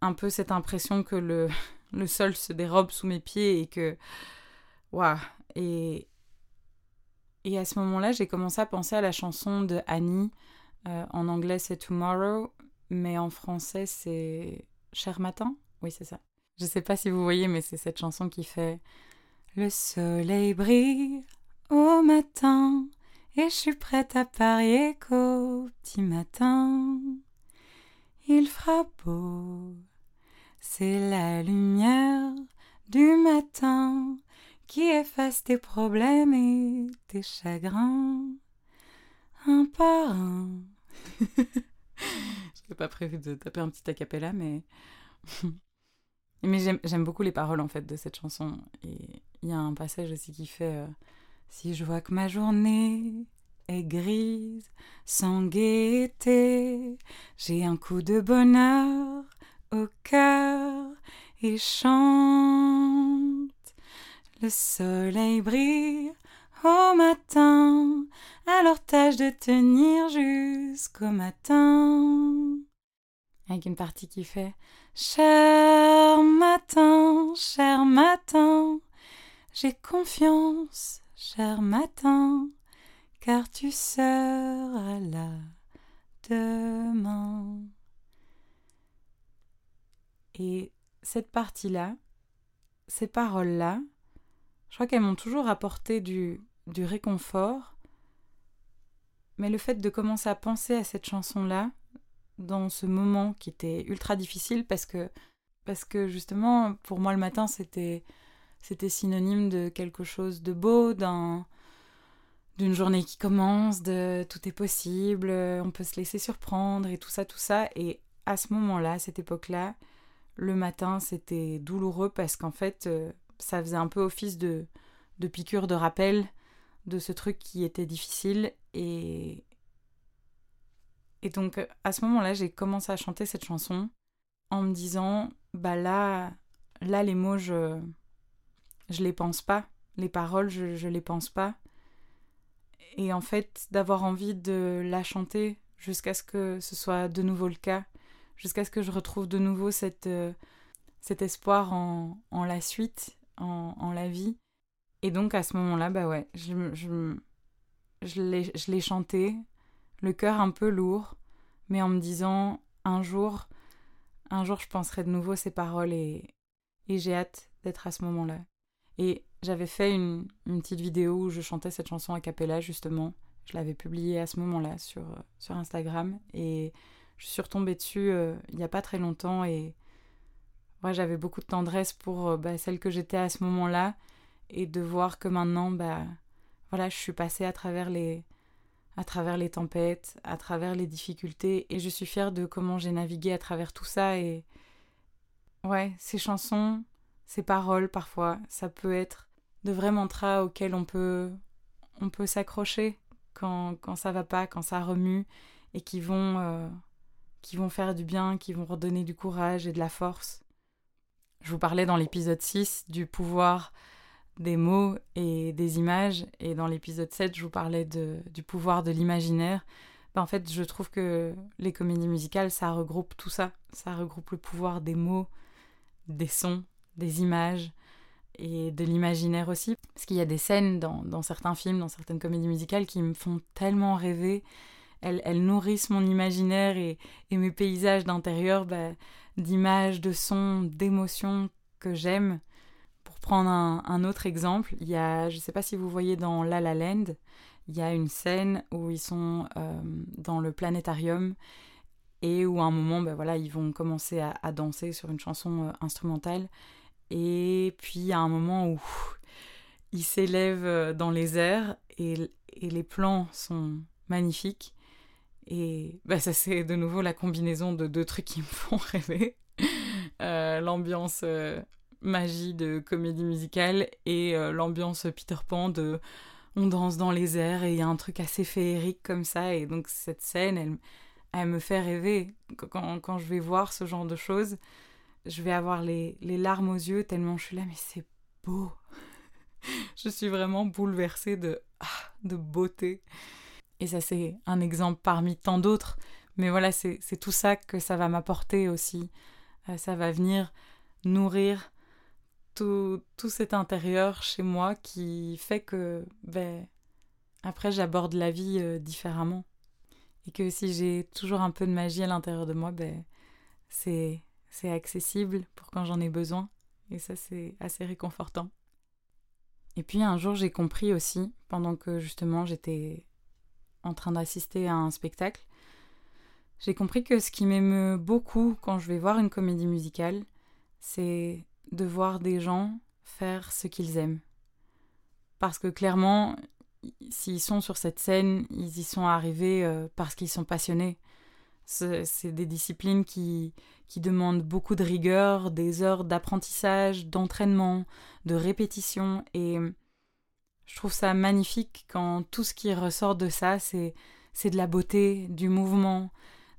Speaker 1: un peu cette impression que le, le sol se dérobe sous mes pieds et que. Waouh! Et, et à ce moment-là, j'ai commencé à penser à la chanson de Annie. Euh, en anglais, c'est Tomorrow, mais en français, c'est Cher matin. Oui, c'est ça. Je sais pas si vous voyez, mais c'est cette chanson qui fait Le soleil brille au matin et je suis prête à parier qu'au petit matin, il fera beau. C'est la lumière du matin qui efface tes problèmes et tes chagrins, un par un. Je n'avais pas prévu de taper un petit acapella, mais. Mais j'aime beaucoup les paroles en fait de cette chanson. Et il y a un passage aussi qui fait. Euh, si je vois que ma journée est grise, sans gaieté, j'ai un coup de bonheur au cœur et chante. Le soleil brille au matin, alors tâche de tenir jusqu'au matin. Avec une partie qui fait Cher j'ai confiance cher matin, car tu seras là demain. Et cette partie-là, ces paroles-là, je crois qu'elles m'ont toujours apporté du, réconfort, mais le fait de commencer à penser à cette chanson-là, dans ce moment qui était ultra difficile, parce que, parce que justement, pour moi le matin, c'était c'était synonyme de quelque chose de beau, d'un d'une journée qui commence, de tout est possible, on peut se laisser surprendre et tout ça, tout ça. Et à ce moment-là, à cette époque-là, le matin, c'était douloureux parce qu'en fait, euh, ça faisait un peu office de, de piqûre de rappel de ce truc qui était difficile. Et, et donc, à ce moment-là, j'ai commencé à chanter cette chanson en me disant, bah là, là, les mots, je, je les pense pas. Les paroles, je, je les pense pas. Et en fait, d'avoir envie de la chanter jusqu'à ce que ce soit de nouveau le cas, jusqu'à ce que je retrouve de nouveau cette, euh, cet espoir en, en, la suite, en, en, la vie. Et donc à ce moment-là, bah ouais, je, je, je l'ai chanté, le cœur un peu lourd, mais en me disant un jour, un jour je penserai de nouveau ces paroles et, et j'ai hâte d'être à ce moment-là. Et j'avais fait une, petite vidéo où je chantais cette chanson a cappella justement. Je l'avais publiée à ce moment-là sur, euh, Instagram. Et je suis retombée dessus euh, il n'y a pas très longtemps. Et moi j'avais beaucoup de tendresse pour euh, bah, celle que j'étais à ce moment-là. Et de voir que maintenant bah voilà je suis passée à travers les à travers les tempêtes, à travers les difficultés. Et je suis fière de comment j'ai navigué à travers tout ça. Et, ouais, ces chansons, ces paroles parfois, ça peut être de vrais mantras auxquels on peut, on peut s'accrocher quand, quand ça va pas, quand ça remue, et qui vont, euh, qui vont faire du bien, qui vont redonner du courage et de la force. Je vous parlais dans l'épisode 6 du pouvoir des mots et des images, et dans l'épisode 7, je vous parlais de, du pouvoir de l'imaginaire. Ben, en fait, je trouve que les comédies musicales, ça regroupe tout ça. Ça regroupe le pouvoir des mots, des sons, des images et de l'imaginaire aussi. Parce qu'il y a des scènes dans, certains films, dans certaines comédies musicales qui me font tellement rêver. Elles, nourrissent mon imaginaire et, mes paysages d'intérieur ben, d'images, de sons, d'émotions que j'aime prendre un, autre exemple, il y a, je ne sais pas si vous voyez dans La La Land, il y a une scène où ils sont euh, dans le planétarium et où à un moment, ben voilà, ils vont commencer à, danser sur une chanson euh, instrumentale. Et puis il a un moment où ils s'élèvent euh, dans les airs et, et, les plans sont magnifiques. Et ben, ça, c'est de nouveau la combinaison de deux trucs qui me font rêver. L'ambiance magie de comédie musicale et euh, l'ambiance Peter Pan de on danse dans les airs et il y a un truc assez féerique comme ça et donc cette scène elle, elle me fait rêver quand, quand, je vais voir ce genre de choses je vais avoir les, les larmes aux yeux tellement je suis là mais c'est beau. Je suis vraiment bouleversée de ah, de beauté. Et ça c'est un exemple parmi tant d'autres. Mais voilà c'est tout ça que ça va m'apporter aussi. Euh, ça va venir nourrir tout, tout cet intérieur chez moi qui fait que ben, après j'aborde la vie euh, différemment. Et que si j'ai toujours un peu de magie à l'intérieur de moi, ben, c'est, c'est accessible pour quand j'en ai besoin. Et ça, c'est assez réconfortant. Et puis un jour, j'ai compris aussi, pendant que justement j'étais en train d'assister à un spectacle, j'ai compris que ce qui m'émeut beaucoup quand je vais voir une comédie musicale, c'est de voir des gens faire ce qu'ils aiment. Parce que clairement, s'ils sont sur cette scène, ils y sont arrivés euh, parce qu'ils sont passionnés. C'est des disciplines qui, qui demandent beaucoup de rigueur, des heures d'apprentissage, d'entraînement, de répétition. Et je trouve ça magnifique quand tout ce qui ressort de ça, c'est de la beauté, du mouvement,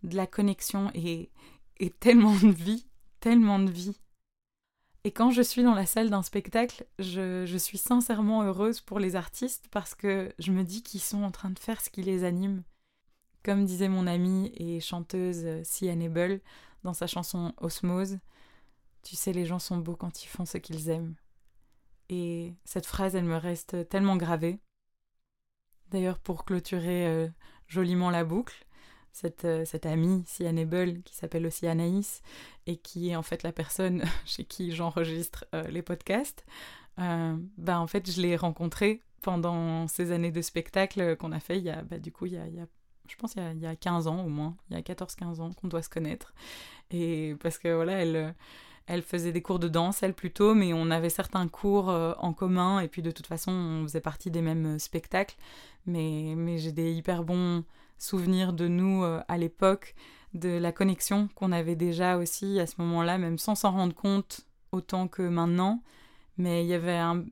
Speaker 1: de la connexion et, et tellement de vie, tellement de vie. Et quand je suis dans la salle d'un spectacle, je, suis sincèrement heureuse pour les artistes parce que je me dis qu'ils sont en train de faire ce qui les anime. Comme disait mon amie et chanteuse Sian Ebel dans sa chanson Osmose, tu sais, les gens sont beaux quand ils font ce qu'ils aiment. Et cette phrase, elle me reste tellement gravée. D'ailleurs, pour clôturer euh, joliment la boucle, cette, euh, cette amie, Sian Ebel, qui s'appelle aussi Anaïs, et qui est en fait la personne chez qui j'enregistre euh, les podcasts, euh, bah, en fait, je l'ai rencontrée pendant ces années de spectacle qu'on a fait il y a, bah, du coup, il y a je pense il y, a, il y a 15 ans au moins, il y a 14-15 ans qu'on doit se connaître. Et parce que voilà, elle, elle faisait des cours de danse, elle plutôt, mais on avait certains cours en commun, et puis de toute façon, on faisait partie des mêmes spectacles. Mais, mais j'ai des hyper bons souvenir de nous euh, à l'époque, de la connexion qu'on avait déjà aussi à ce moment-là, même sans s'en rendre compte autant que maintenant. Mais il y avait un...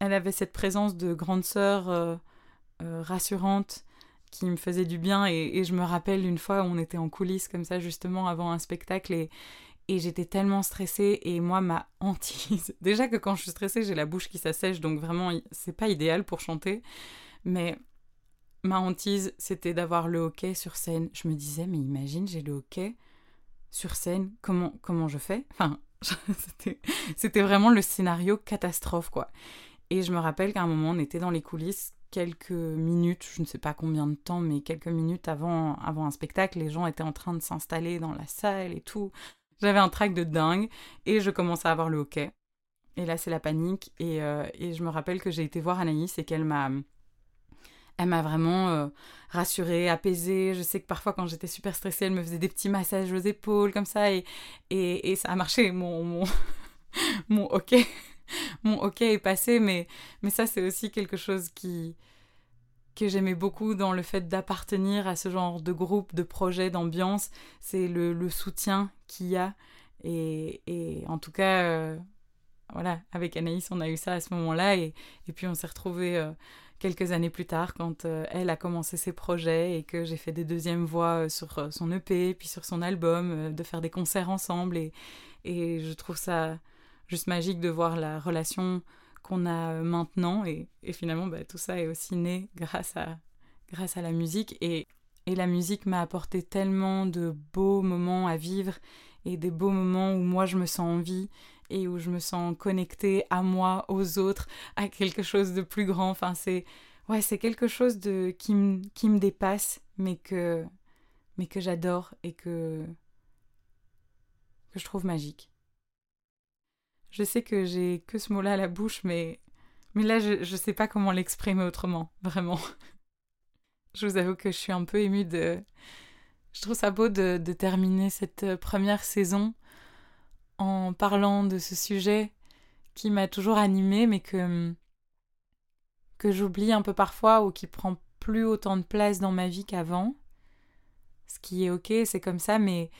Speaker 1: elle avait cette présence de grande sœur euh, euh, rassurante qui me faisait du bien. Et, je me rappelle une fois on était en coulisses comme ça, justement, avant un spectacle, et, et j'étais tellement stressée. Et moi, ma hantise. Déjà que quand je suis stressée, j'ai la bouche qui s'assèche, donc vraiment, c'est pas idéal pour chanter. Mais ma hantise, c'était d'avoir le hockey sur scène. Je me disais, mais imagine, j'ai le hockey sur scène, comment, comment je fais? Enfin, c'était vraiment le scénario catastrophe, quoi. Et je me rappelle qu'à un moment, on était dans les coulisses, quelques minutes, je ne sais pas combien de temps, mais quelques minutes avant, avant un spectacle, les gens étaient en train de s'installer dans la salle et tout. J'avais un trac de dingue et je commençais à avoir le hockey. Et là, c'est la panique. Et, euh, et je me rappelle que j'ai été voir Anaïs et qu'elle m'a elle m'a vraiment euh, rassurée, apaisée. Je sais que parfois, quand j'étais super stressée, elle me faisait des petits massages aux épaules, comme ça, et, et, ça a marché. Mon, mon, mon OK, mon OK est passé, mais, mais ça, c'est aussi quelque chose qui que j'aimais beaucoup dans le fait d'appartenir à ce genre de groupe, de projet, d'ambiance. C'est le, le soutien qu'il y a Et, et en tout cas, euh, voilà, avec Anaïs, on a eu ça à ce moment-là. Et, et puis on s'est retrouvés euh, quelques années plus tard quand euh, elle a commencé ses projets et que j'ai fait des deuxièmes voix sur son EP, puis sur son album, de faire des concerts ensemble. Et, et je trouve ça juste magique de voir la relation qu'on a maintenant. Et, et finalement, bah, tout ça est aussi né grâce à, grâce à la musique. Et, et la musique m'a apporté tellement de beaux moments à vivre et des beaux moments où moi je me sens en vie et où je me sens connectée à moi, aux autres, à quelque chose de plus grand. Enfin, c'est ouais, c'est quelque chose de qui me qui me dépasse, mais que mais que j'adore et que que je trouve magique. Je sais que j'ai que ce mot-là à la bouche, mais mais là je je sais pas comment l'exprimer autrement, vraiment. je vous avoue que je suis un peu émue de je trouve ça beau de, terminer cette euh, première saison en parlant de ce sujet qui m'a toujours animée, mais que, que j'oublie un peu parfois ou qui prend plus autant de place dans ma vie qu'avant. Ce qui est ok, c'est comme ça, mais,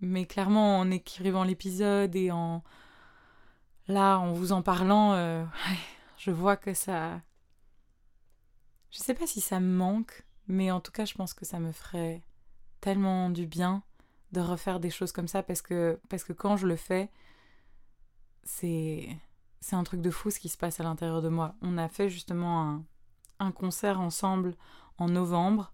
Speaker 1: mais clairement en écrivant l'épisode et en là en vous en parlant, euh, je vois que ça. Je sais pas si ça me manque, mais en tout cas, je pense que ça me ferait tellement du bien de refaire des choses comme ça parce que, parce que quand je le fais, c'est, c'est un truc de fou ce qui se passe à l'intérieur de moi. On a fait justement un, concert ensemble en novembre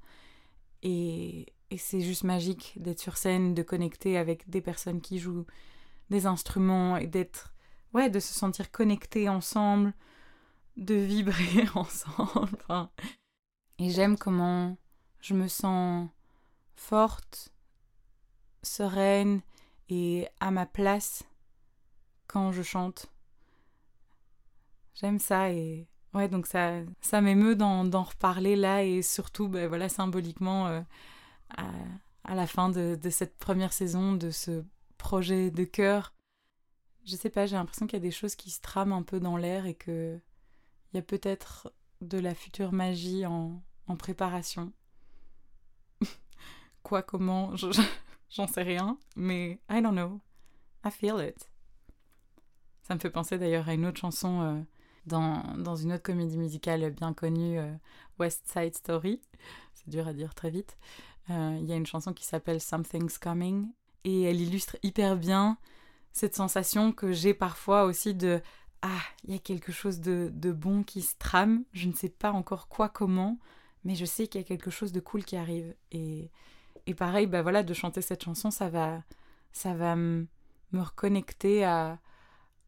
Speaker 1: et, et c'est juste magique d'être sur scène, de connecter avec des personnes qui jouent des instruments et d'être, ouais, de se sentir connecté ensemble, de vibrer ensemble. et j'aime comment je me sens forte, sereine et à ma place quand je chante. J'aime ça et ouais donc ça ça m'émeut d'en, reparler là et surtout ben voilà symboliquement euh, à, à, la fin de, de, cette première saison de ce projet de cœur. Je sais pas, j'ai l'impression qu'il y a des choses qui se trament un peu dans l'air et que il y a peut-être de la future magie en, en préparation quoi, comment, j'en sais rien, mais I don't know. I feel it. Ça me fait penser d'ailleurs à une autre chanson euh, dans, dans, une autre comédie musicale bien connue, euh, West Side Story. C'est dur à dire très vite. Euh, il y a une chanson qui s'appelle Something's Coming et elle illustre hyper bien cette sensation que j'ai parfois aussi de Ah, il y a quelque chose de, de bon qui se trame. Je ne sais pas encore quoi, comment, mais je sais qu'il y a quelque chose de cool qui arrive. Et et pareil, bah voilà, de chanter cette chanson, ça va, ça va me reconnecter à,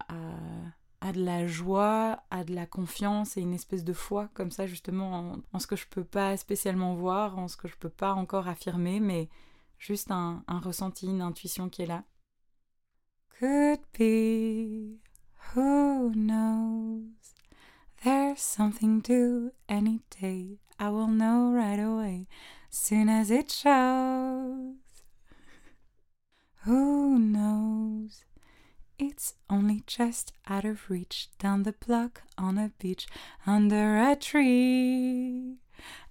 Speaker 1: à, de la joie, à de la confiance et une espèce de foi, comme ça, justement, en, ce que je peux pas spécialement voir, en ce que je peux pas encore affirmer, mais juste un, un ressenti, une intuition qui est là. Could be, who knows? There's something to any day. I will know right away. soon as it shows. Who knows? It's only just out of reach down the block on a beach under a tree.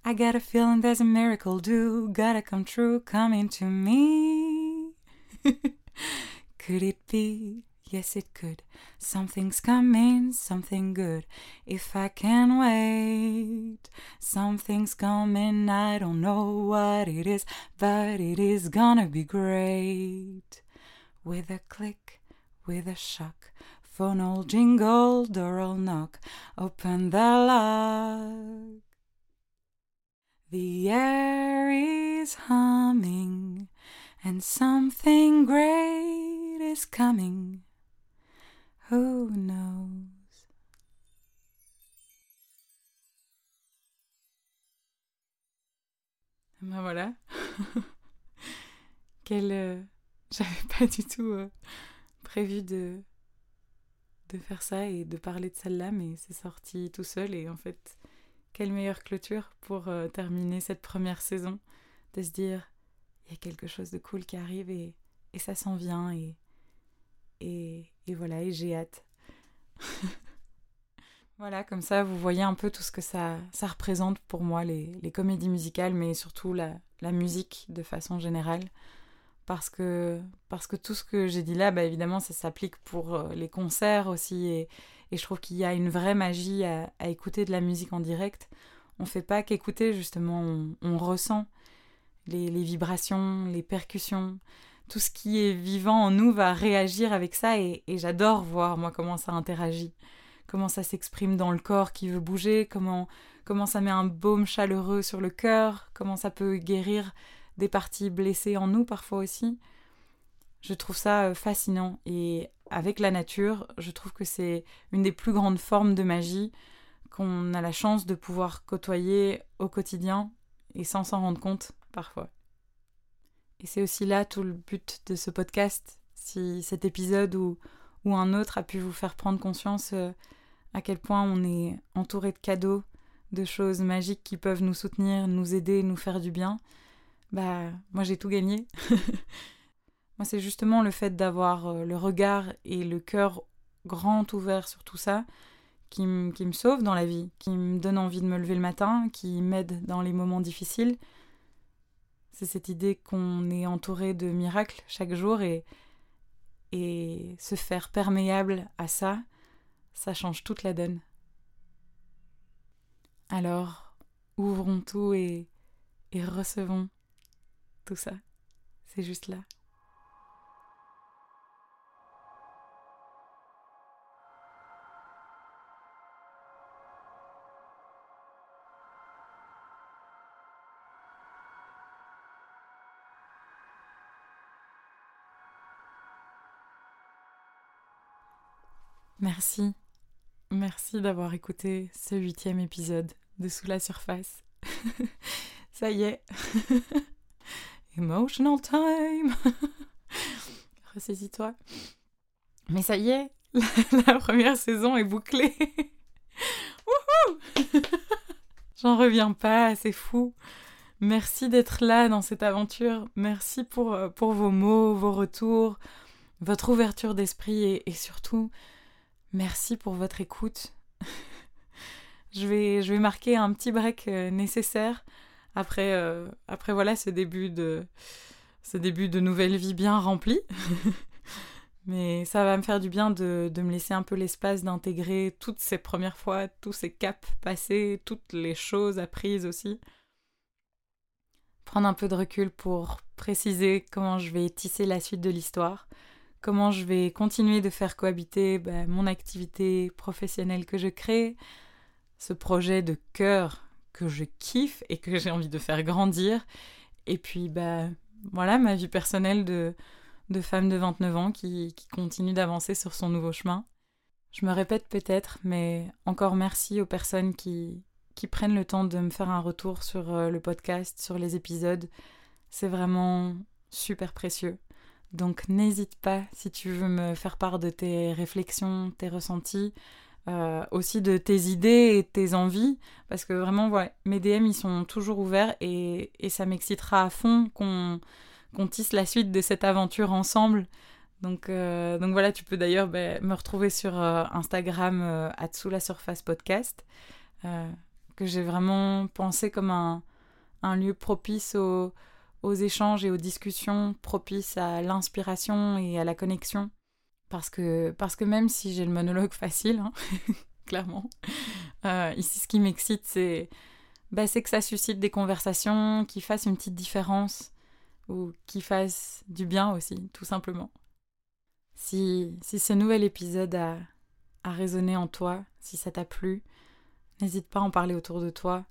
Speaker 1: I got a feeling there's a miracle due, gotta come true, coming to me. Could it be Yes, it could. Something's coming, something good. If I can wait, something's coming. I don't know what it is, but it is gonna be great. With a click, with a shock, phone will jingle, door will knock, open the lock. The air is humming, and something great is coming. Who knows? Ben voilà. Quelle. Euh, j'avais pas du tout euh, prévu de de faire ça et de parler de celle-là, mais c'est sorti tout seul et en fait, quelle meilleure clôture pour euh, terminer cette première saison, de se dire il y a quelque chose de cool qui arrive et, et ça s'en vient et, voilà, et j'ai hâte. voilà, comme ça, vous voyez un peu tout ce que ça, ça représente pour moi, les, comédies musicales, mais surtout la, musique de façon générale. parce que, parce que tout ce que j'ai dit là, bah, évidemment, ça s'applique pour euh, les concerts aussi. Et, je trouve qu'il y a une vraie magie à, écouter de la musique en direct. On fait pas qu'écouter, justement, on, ressent les, vibrations, les percussions. Tout ce qui est vivant en nous va réagir avec ça. Et, j'adore voir, moi, comment ça interagit. Comment ça s'exprime dans le corps qui veut bouger, comment, comment ça met un baume chaleureux sur le cœur, comment ça peut guérir des parties blessées en nous parfois aussi. Je trouve ça euh, fascinant et avec la nature, je trouve que c'est une des plus grandes formes de magie qu'on a la chance de pouvoir côtoyer au quotidien et sans s'en rendre compte parfois. Et c'est aussi là tout le but de ce podcast, si cet épisode ou, ou un autre a pu vous faire prendre conscience euh, à quel point on est entouré de cadeaux, de choses magiques qui peuvent nous soutenir, nous aider, nous faire du bien, bah moi j'ai tout gagné. moi c'est justement le fait d'avoir euh, le regard et le cœur grand ouvert sur tout ça qui, qui me sauve dans la vie, qui me donne envie de me lever le matin, qui m'aide dans les moments difficiles. C'est cette idée qu'on est entouré de miracles chaque jour et, et se faire perméable à ça, ça change toute la donne. Alors, ouvrons tout et, et recevons tout ça. C'est juste là. Merci. Merci d'avoir écouté ce huitième épisode de Sous la surface. Ça y est. Emotional time. Ressaisis-toi. Mais ça y est, la, première saison est bouclée. J'en reviens pas, c'est fou. Merci d'être là dans cette aventure. Merci pour, euh, vos mots, vos retours, votre ouverture d'esprit et, surtout, merci pour votre écoute. je, vais, marquer un petit break euh, nécessaire après, euh, après voilà ce début de ce début de nouvelle vie bien remplie. Mais ça va me faire du bien de me laisser un peu l'espace d'intégrer toutes ces premières fois, tous ces caps passés, toutes les choses apprises aussi. Prendre un peu de recul pour préciser comment je vais tisser la suite de l'histoire, comment je vais continuer de faire cohabiter bah, mon activité professionnelle que je crée, ce projet de cœur que je kiffe et que j'ai envie de faire grandir. Et puis, bah, voilà, ma vie personnelle de, femme de 29 ans qui, qui continue d'avancer sur son nouveau chemin. Je me répète peut-être, mais encore merci aux personnes qui, qui prennent le temps de me faire un retour sur euh, le podcast, sur les épisodes. C'est vraiment super précieux. Donc n'hésite pas si tu veux me faire part de tes réflexions, tes ressentis, euh, aussi de tes idées et tes envies, parce que vraiment, ouais, mes DM, ils sont toujours ouverts et, ça m'excitera à fond qu'on qu'on tisse la suite de cette aventure ensemble. Donc, euh, donc voilà, tu peux d'ailleurs bah, me retrouver sur euh, Instagram euh, la surface podcast, que j'ai vraiment pensé comme un, un lieu propice aux, aux échanges et aux discussions, propice à l'inspiration et à la connexion. Parce que, parce que même si j'ai le monologue facile, hein, clairement, euh, ici ce qui m'excite, c'est bah, que ça suscite des conversations qui fassent une petite différence ou qui fassent du bien aussi, tout simplement. Si, si ce nouvel épisode a, a résonné en toi, si ça t'a plu, n'hésite pas à en parler autour de toi,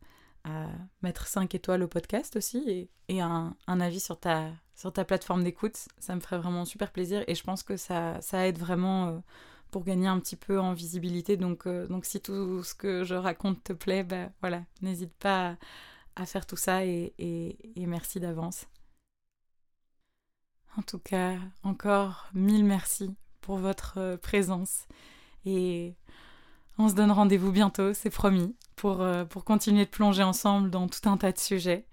Speaker 1: mettre 5 étoiles au podcast aussi et, un, avis sur ta, sur ta plateforme d'écoute. Ça me ferait vraiment super plaisir et je pense que ça, ça aide vraiment euh, pour gagner un petit peu en visibilité. Donc, euh, donc si tout ce que je raconte te plaît, bah, voilà, n'hésite pas à, faire tout ça et, et, merci d'avance. En tout cas, encore mille merci pour votre présence et on se donne rendez-vous bientôt, c'est promis, pour, pour continuer de plonger ensemble dans tout un tas de sujets.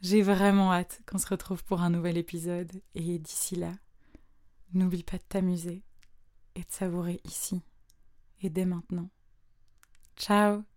Speaker 1: J'ai vraiment hâte qu'on se retrouve pour un nouvel épisode et d'ici là, n'oublie pas de t'amuser et de savourer ici et dès maintenant. Ciao